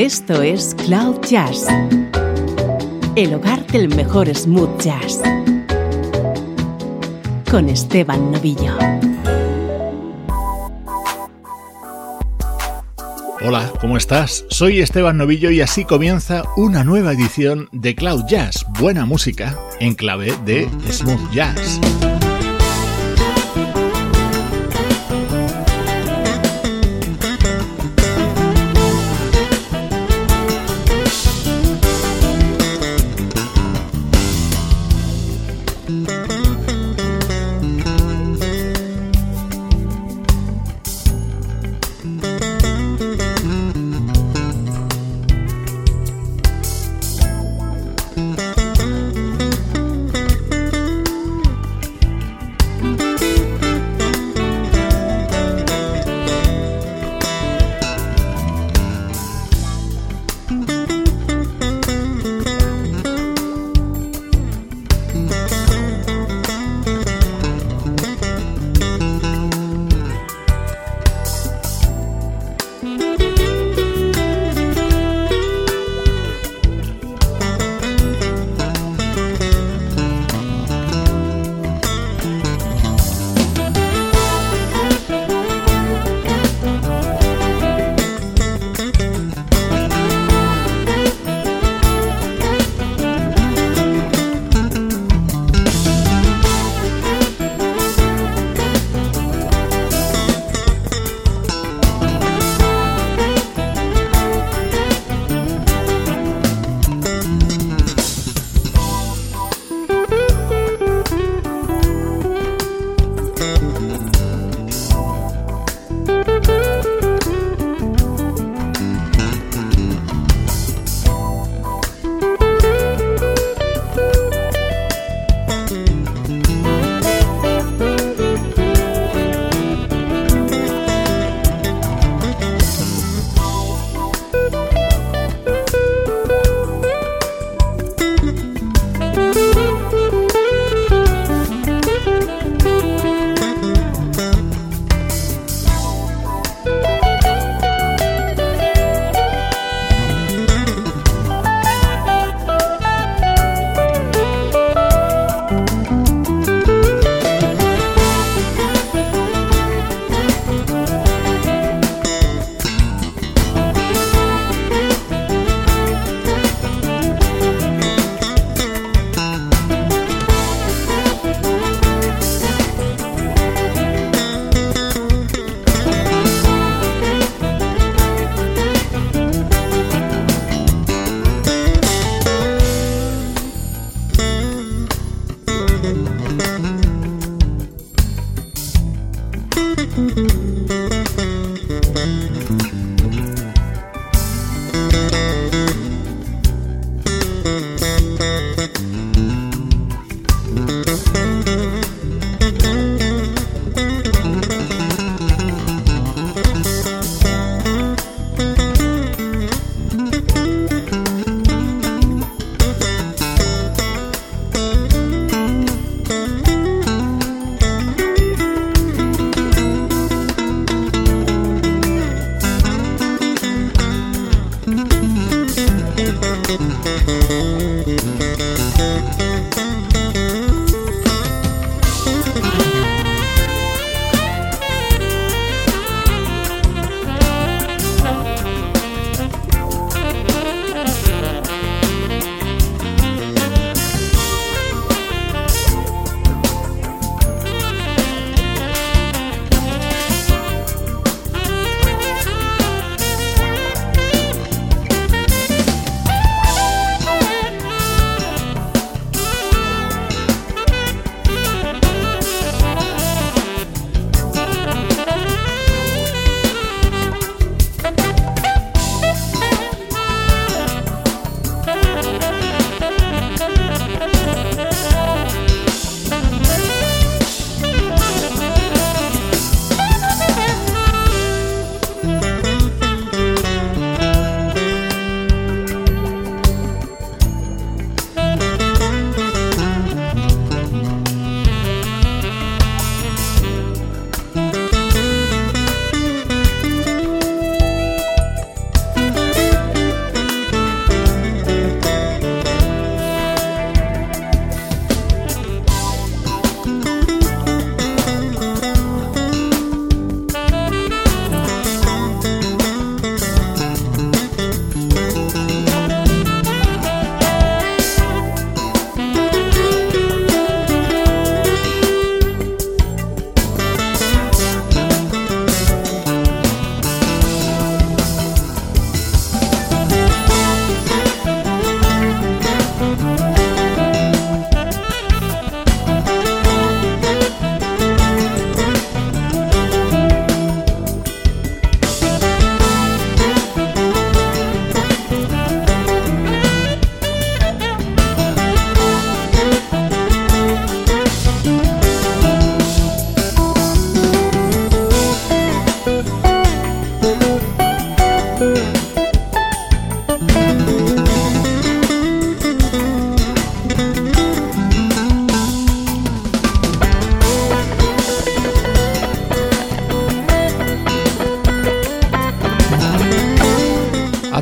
Esto es Cloud Jazz, el hogar del mejor smooth jazz, con Esteban Novillo. Hola, ¿cómo estás? Soy Esteban Novillo y así comienza una nueva edición de Cloud Jazz, buena música en clave de smooth jazz.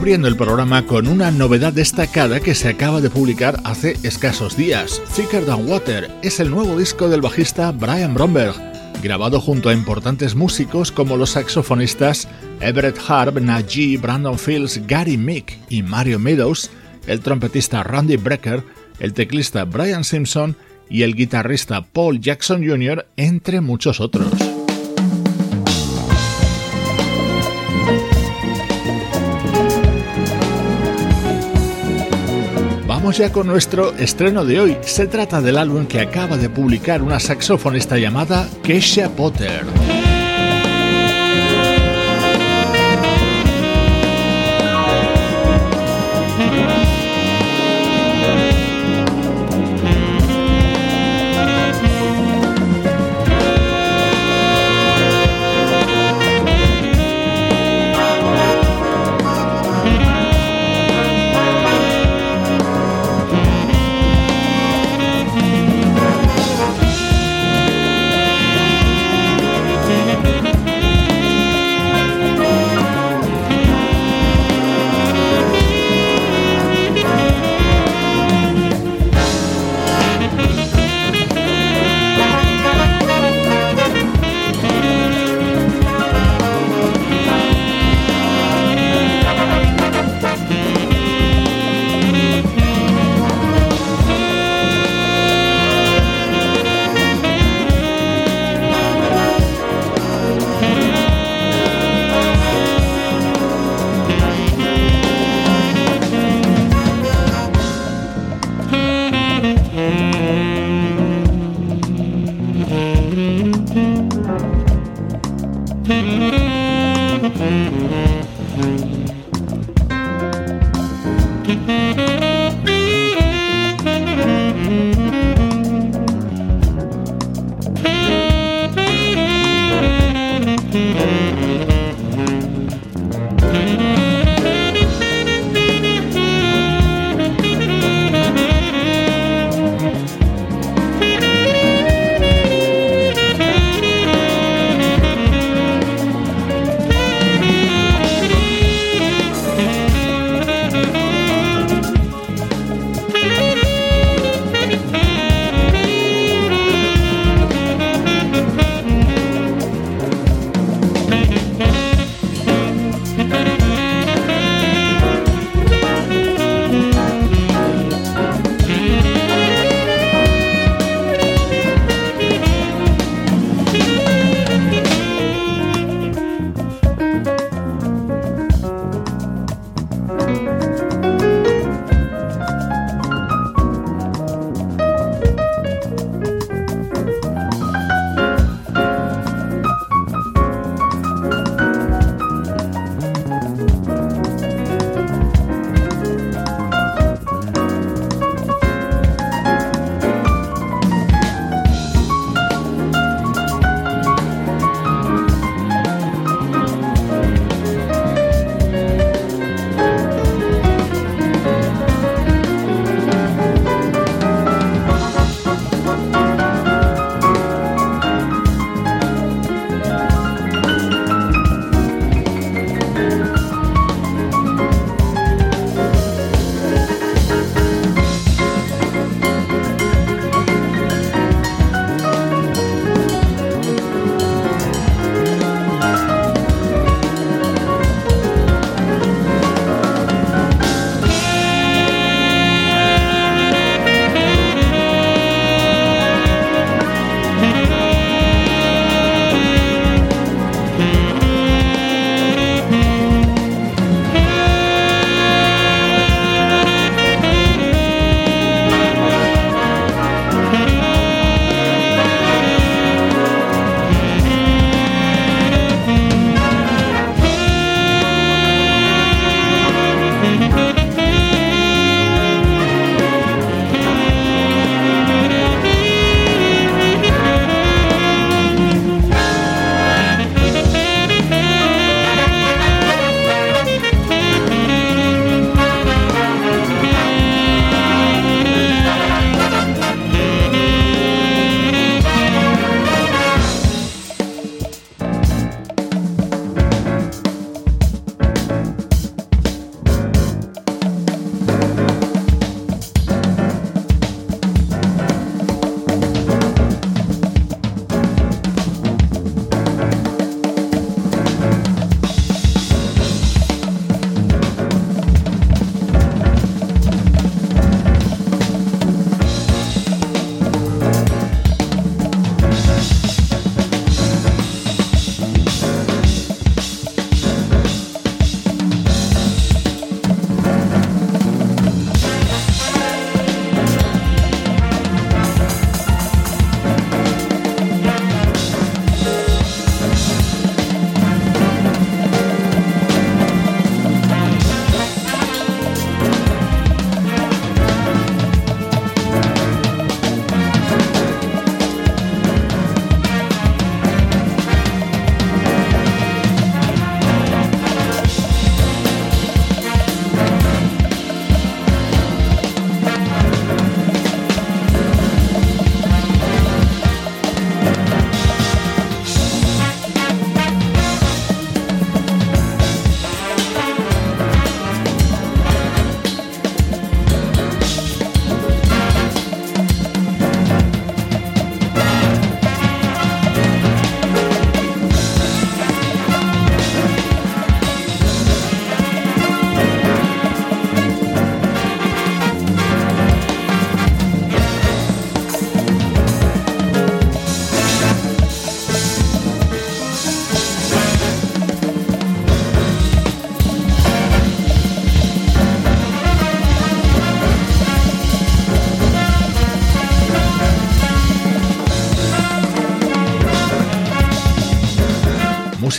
Abriendo el programa con una novedad destacada que se acaba de publicar hace escasos días. Thicker Than Water es el nuevo disco del bajista Brian Bromberg, grabado junto a importantes músicos como los saxofonistas Everett Harb, Najee, Brandon Fields, Gary Mick y Mario Meadows, el trompetista Randy Brecker, el teclista Brian Simpson y el guitarrista Paul Jackson Jr., entre muchos otros. Ya con nuestro estreno de hoy. Se trata del álbum que acaba de publicar una saxofonista llamada Keisha Potter.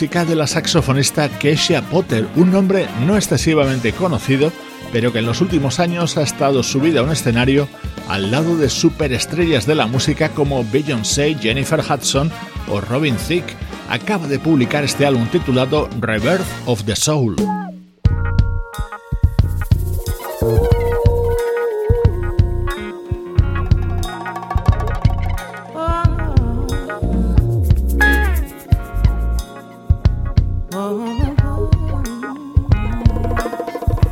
Música de la saxofonista Keisha Potter, un nombre no excesivamente conocido, pero que en los últimos años ha estado subida a un escenario al lado de superestrellas de la música como Beyoncé, Jennifer Hudson o Robin Thicke. Acaba de publicar este álbum titulado Rebirth of the Soul.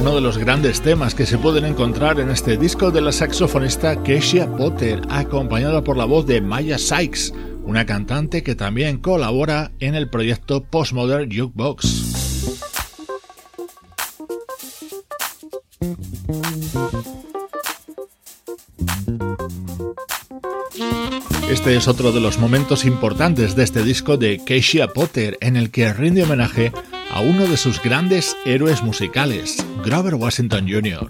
Uno de los grandes temas que se pueden encontrar en este disco de la saxofonista Kesia Potter, acompañada por la voz de Maya Sykes una cantante que también colabora en el proyecto Postmodern Jukebox. Este es otro de los momentos importantes de este disco de Keisha Potter, en el que rinde homenaje a uno de sus grandes héroes musicales, Grover Washington Jr.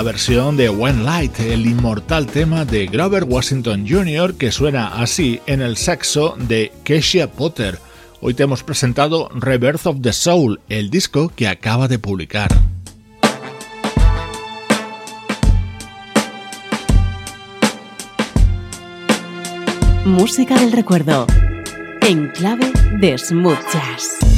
la versión de One Light, el inmortal tema de Grover Washington Jr. que suena así en el saxo de Keisha Potter. Hoy te hemos presentado Rebirth of the Soul, el disco que acaba de publicar. Música del recuerdo, en clave de smooth jazz.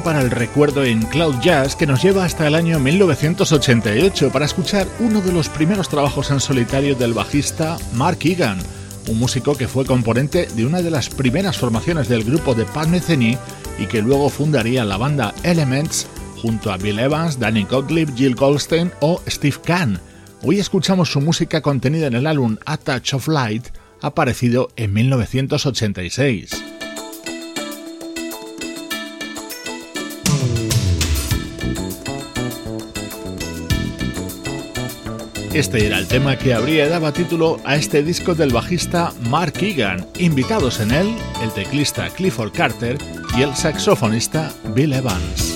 Para el recuerdo en Cloud Jazz que nos lleva hasta el año 1988 para escuchar uno de los primeros trabajos en solitario del bajista Mark Egan, un músico que fue componente de una de las primeras formaciones del grupo de Pat Metheny y que luego fundaría la banda Elements junto a Bill Evans, Danny Gottlieb, Jill Goldstein o Steve Kahn. Hoy escuchamos su música contenida en el álbum A Touch of Light, aparecido en 1986. Este era el tema que habría dado título a este disco del bajista Mark Egan, invitados en él el teclista Clifford Carter y el saxofonista Bill Evans.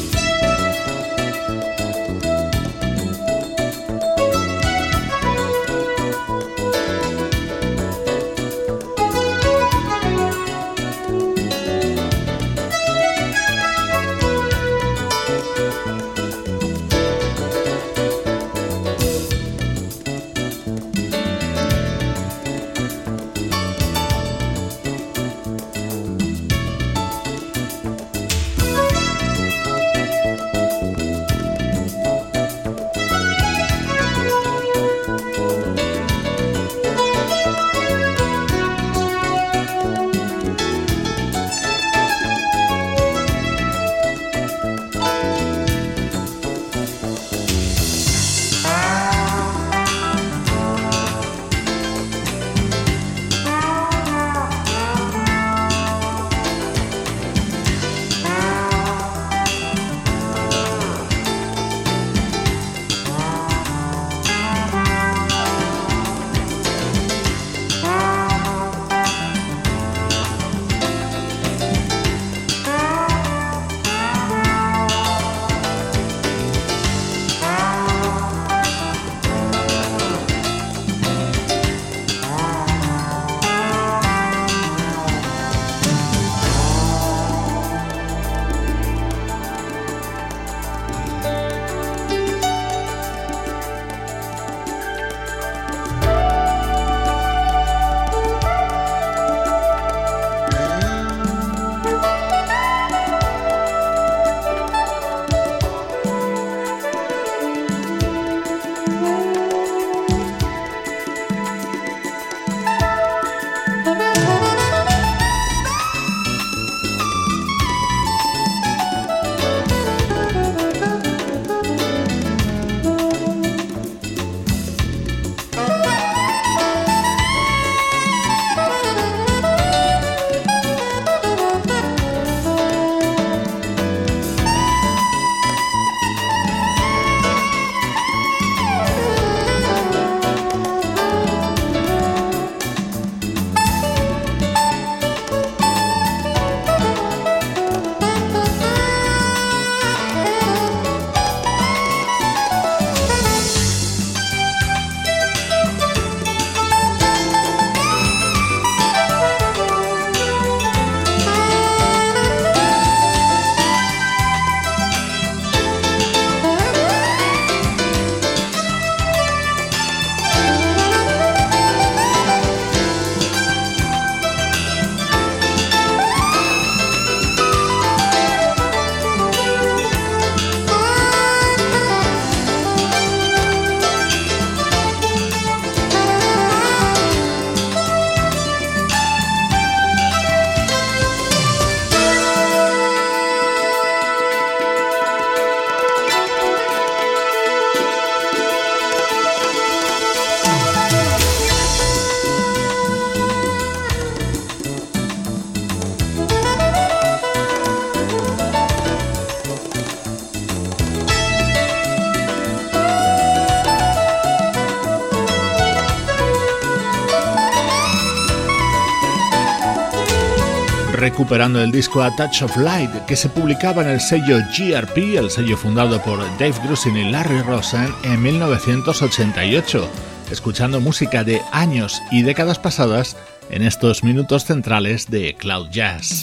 Recuperando el disco A Touch of Light que se publicaba en el sello GRP, el sello fundado por Dave Grusin y Larry Rosen en 1988, escuchando música de años y décadas pasadas en estos minutos centrales de Cloud Jazz.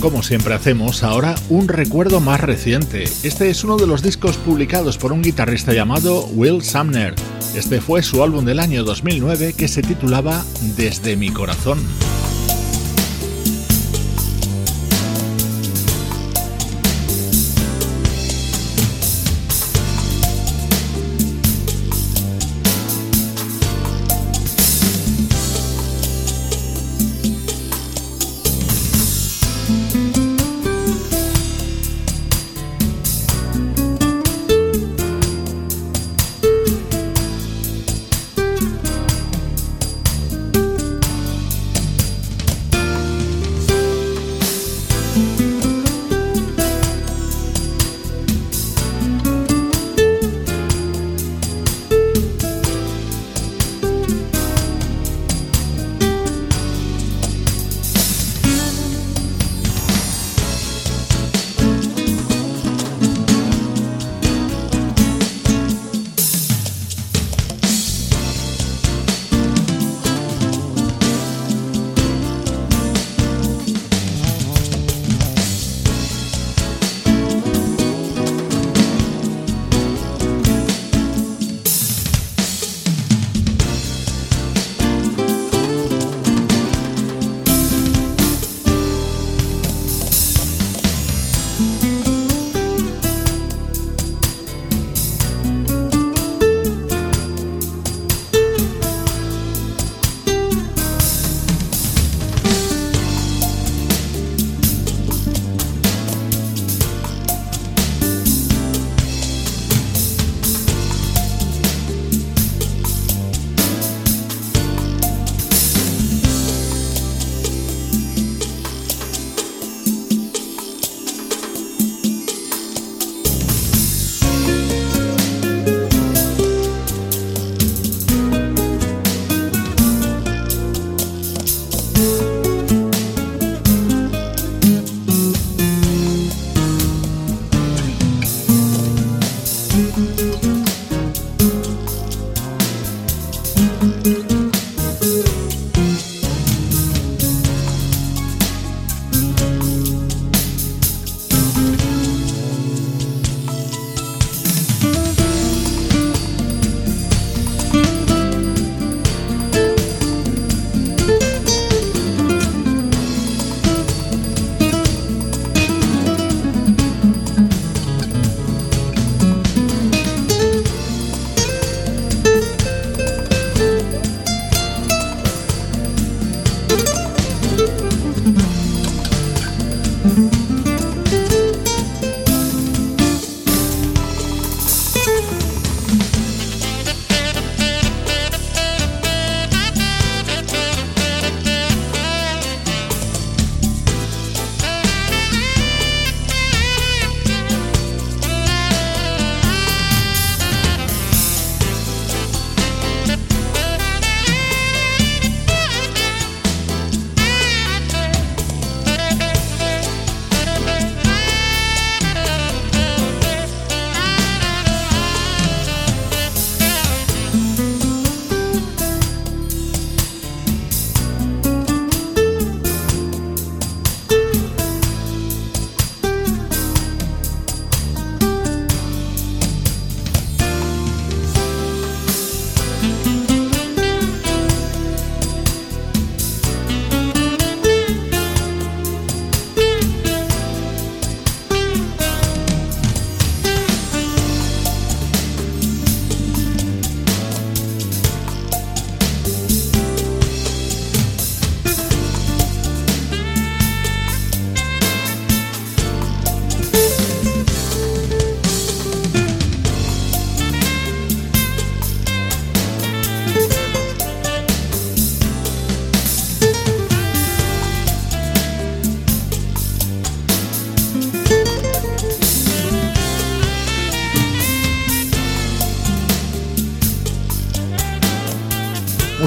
Como siempre hacemos, ahora un recuerdo más reciente. Este es uno de los discos publicados por un guitarrista llamado Will Sumner este fue su álbum del año 2009 que se titulaba Desde mi corazón.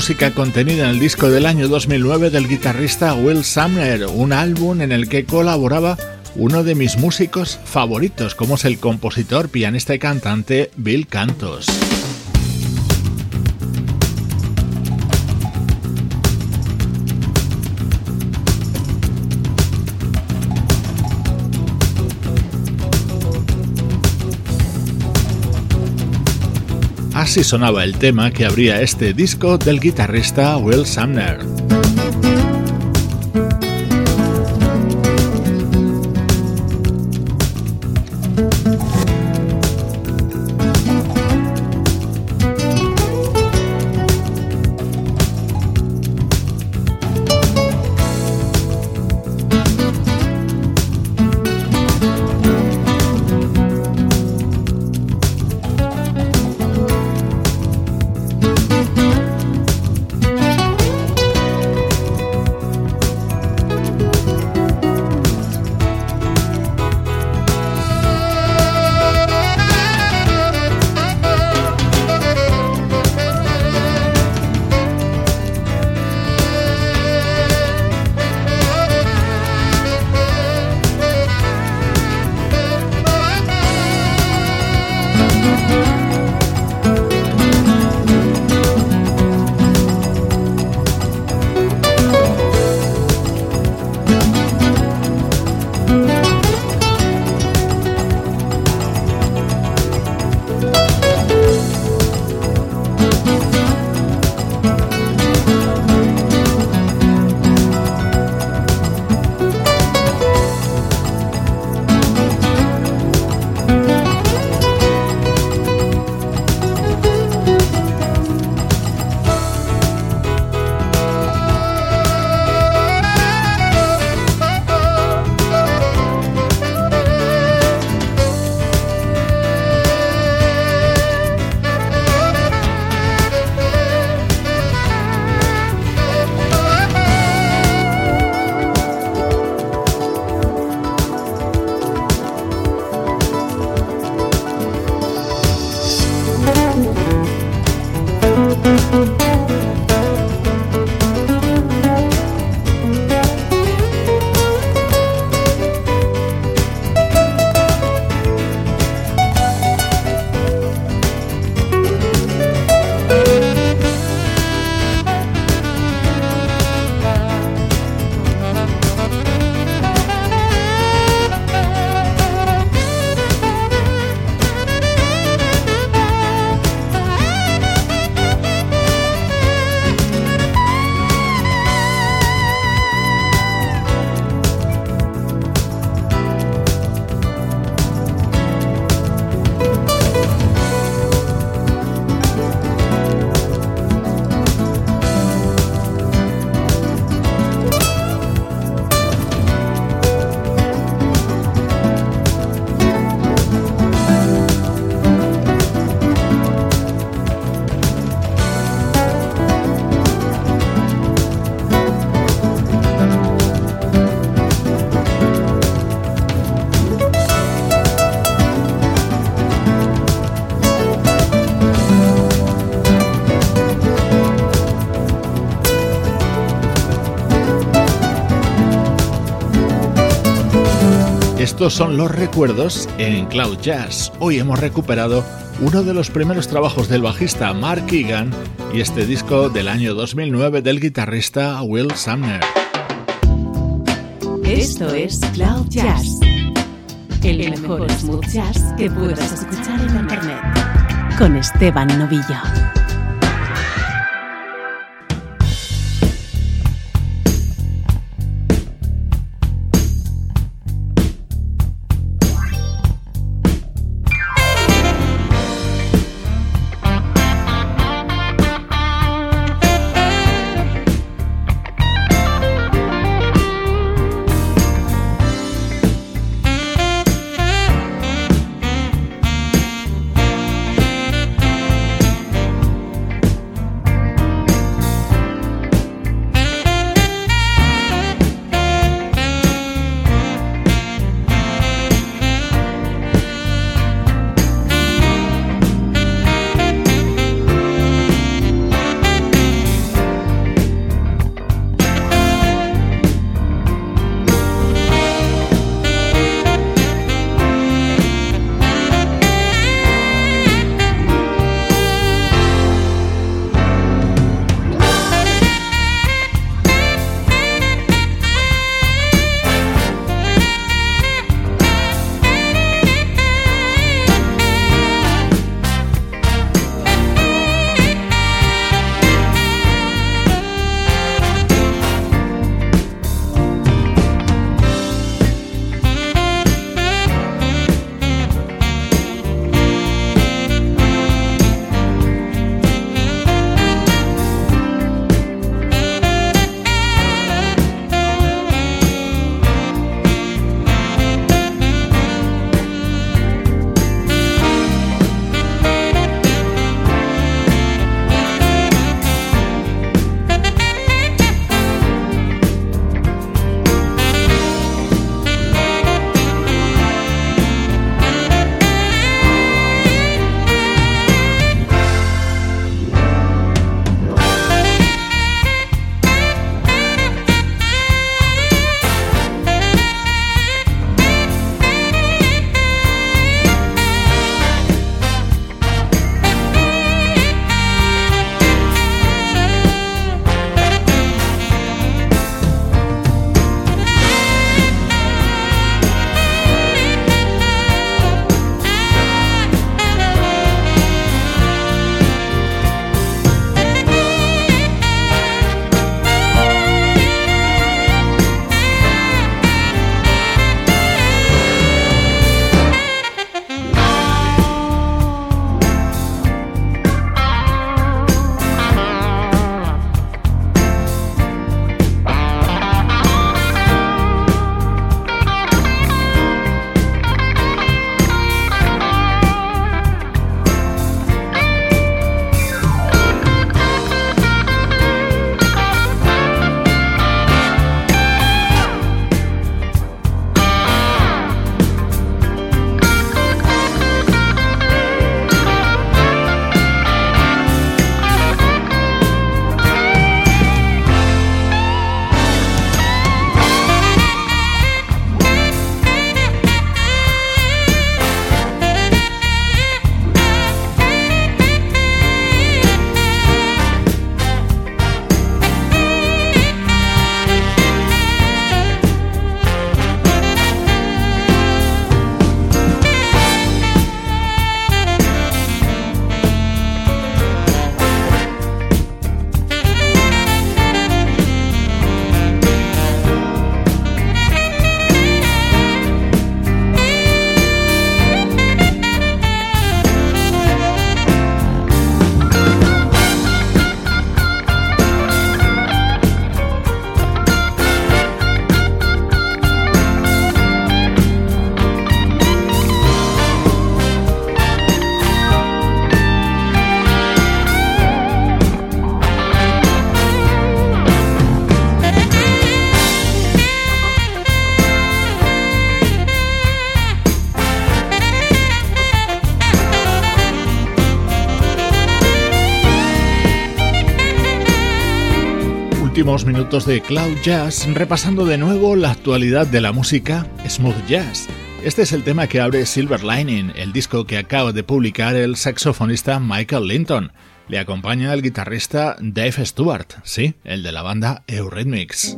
Música contenida en el disco del año 2009 del guitarrista Will Sumner, un álbum en el que colaboraba uno de mis músicos favoritos, como es el compositor, pianista y cantante Bill Cantos. Así sonaba el tema que abría este disco del guitarrista Will Sumner. Estos son los recuerdos en Cloud Jazz. Hoy hemos recuperado uno de los primeros trabajos del bajista Mark Egan y este disco del año 2009 del guitarrista Will Sumner. Esto es Cloud Jazz, el mejor smooth jazz que puedas escuchar en Internet, con Esteban Novillo. Minutos de Cloud Jazz repasando de nuevo la actualidad de la música smooth jazz. Este es el tema que abre Silver Lining, el disco que acaba de publicar el saxofonista Michael Linton. Le acompaña el guitarrista Dave Stewart, sí, el de la banda Eurythmics.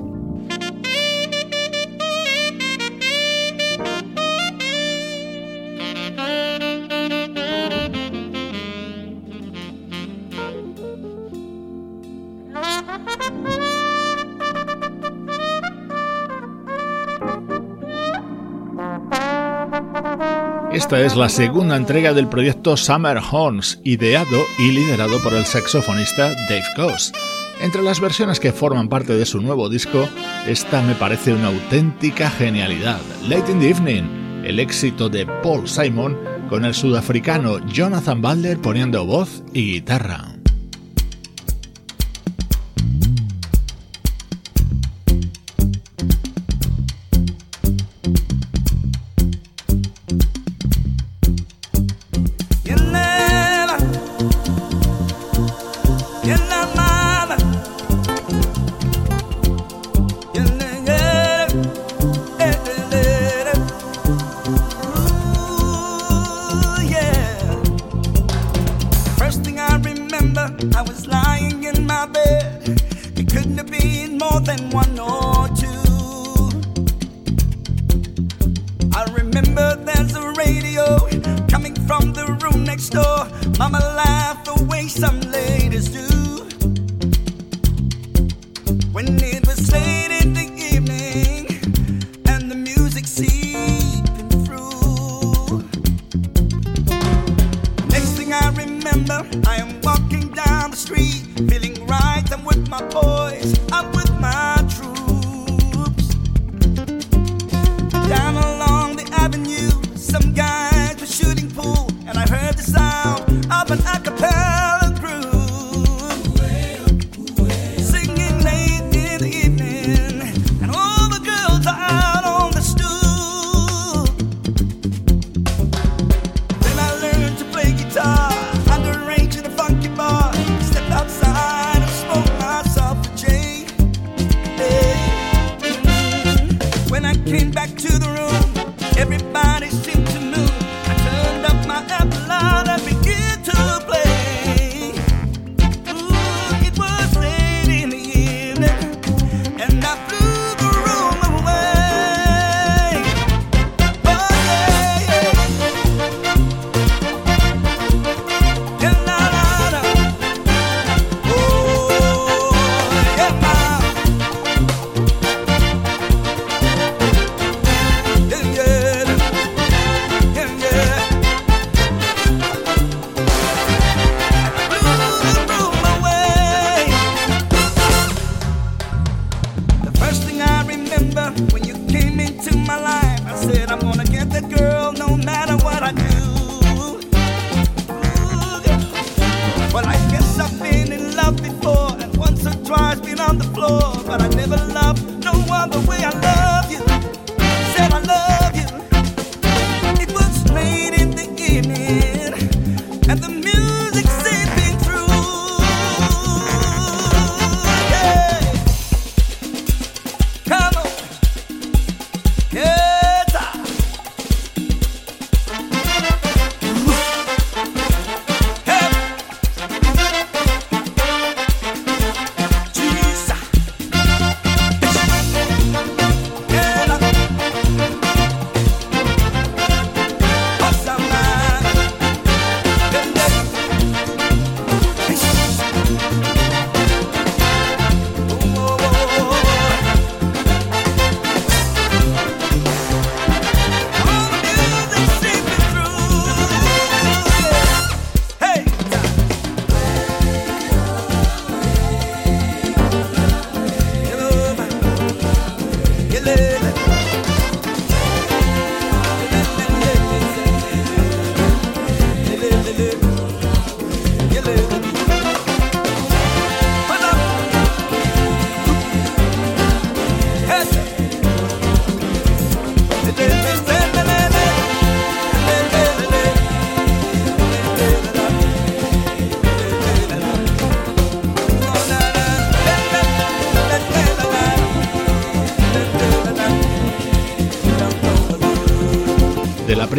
Esta es la segunda entrega del proyecto Summer Horns, ideado y liderado por el saxofonista Dave Coase. Entre las versiones que forman parte de su nuevo disco, esta me parece una auténtica genialidad. Late in the Evening, el éxito de Paul Simon con el sudafricano Jonathan Butler poniendo voz y guitarra.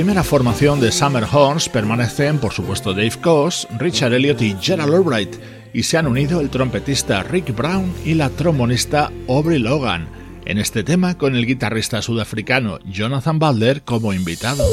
Primera formación de Summer Horns permanecen, por supuesto, Dave Coase, Richard Elliot y Gerald Albright, y se han unido el trompetista Rick Brown y la trombonista Aubrey Logan, en este tema con el guitarrista sudafricano Jonathan Balder como invitado.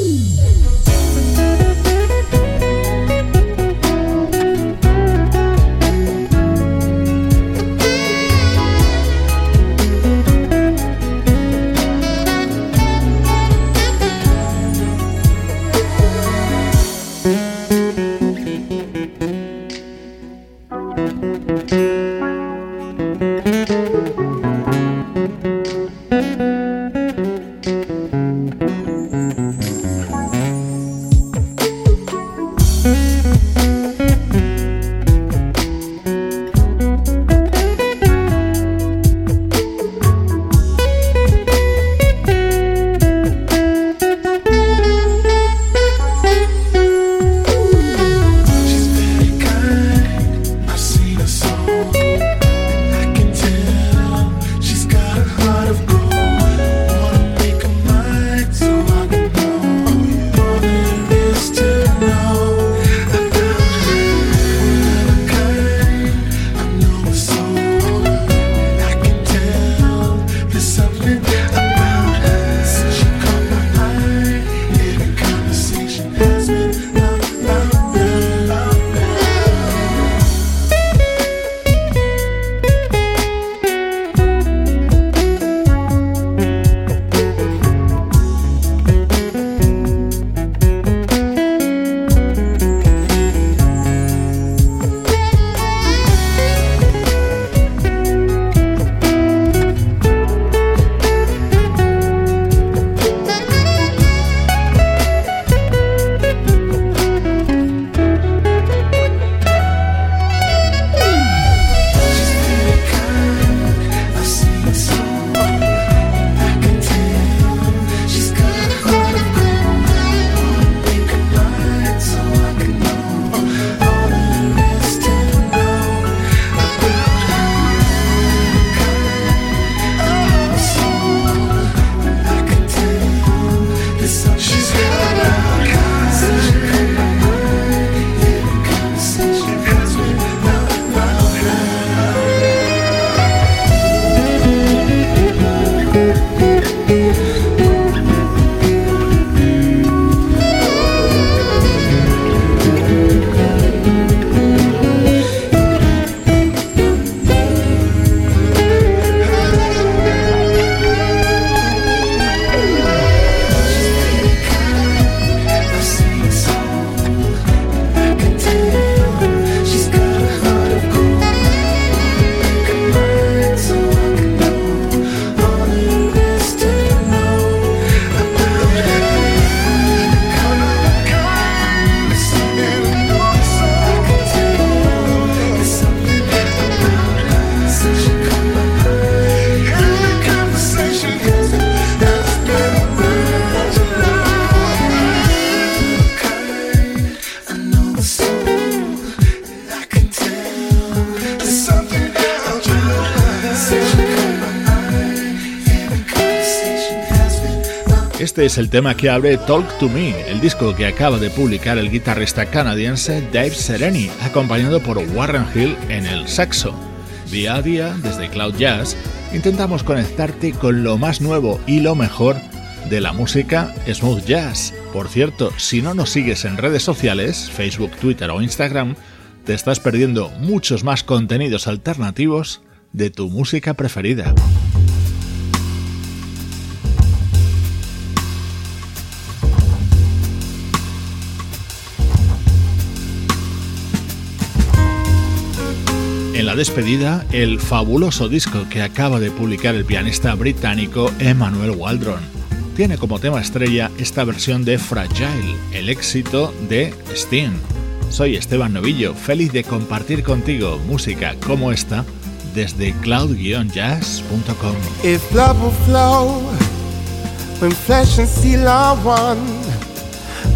Es el tema que abre Talk to Me, el disco que acaba de publicar el guitarrista canadiense Dave Sereni, acompañado por Warren Hill en el saxo. Día a día, desde Cloud Jazz, intentamos conectarte con lo más nuevo y lo mejor de la música smooth jazz. Por cierto, si no nos sigues en redes sociales, Facebook, Twitter o Instagram, te estás perdiendo muchos más contenidos alternativos de tu música preferida. En la despedida, el fabuloso disco que acaba de publicar el pianista británico Emmanuel Waldron. Tiene como tema estrella esta versión de Fragile, el éxito de Sting. Soy Esteban Novillo, feliz de compartir contigo música como esta desde cloud-jazz.com. If love flow, when flesh and steel are one,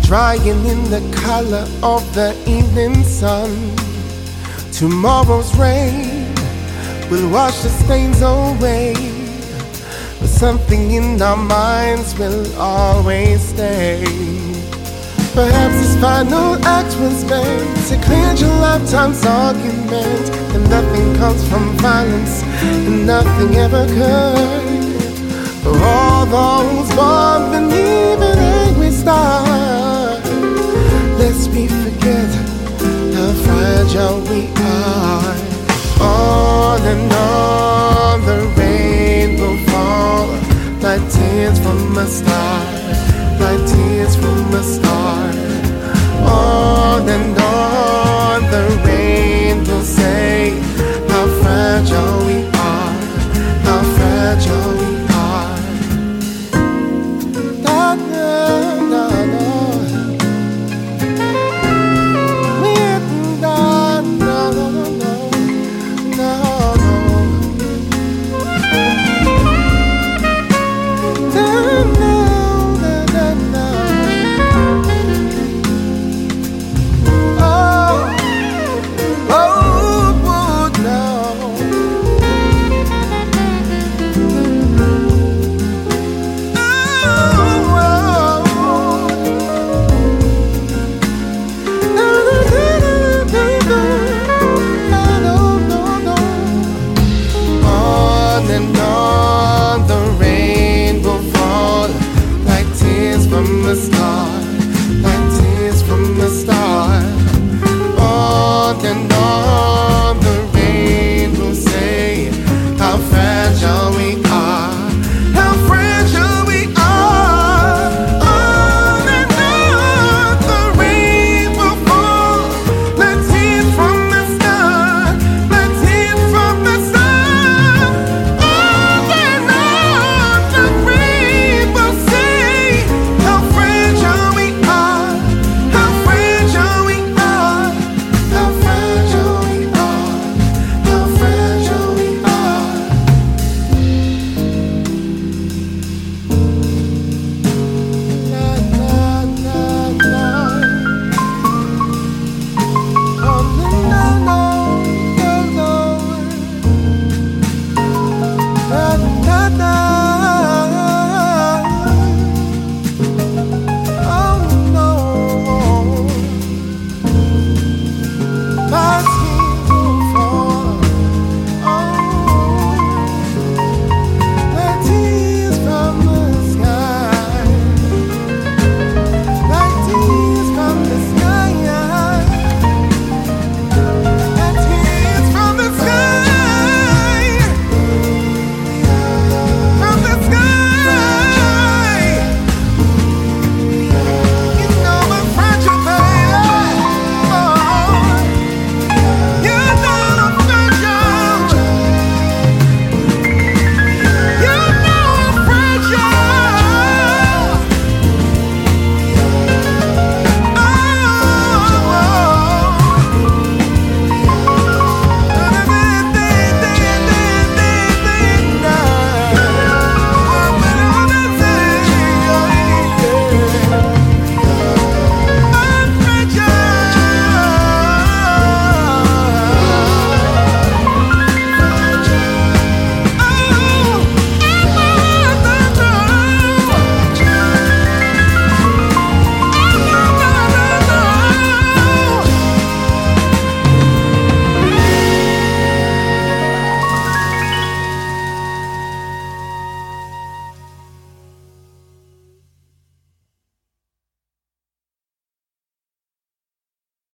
drying in the color of the evening sun. Tomorrow's rain will wash the stains away. But something in our minds will always stay. Perhaps this final act was meant to cleanse your lifetime's argument. And nothing comes from violence, and nothing ever could. For all those born beneath an angry star, fragile we are. On and on, the rain will fall like tears from a star,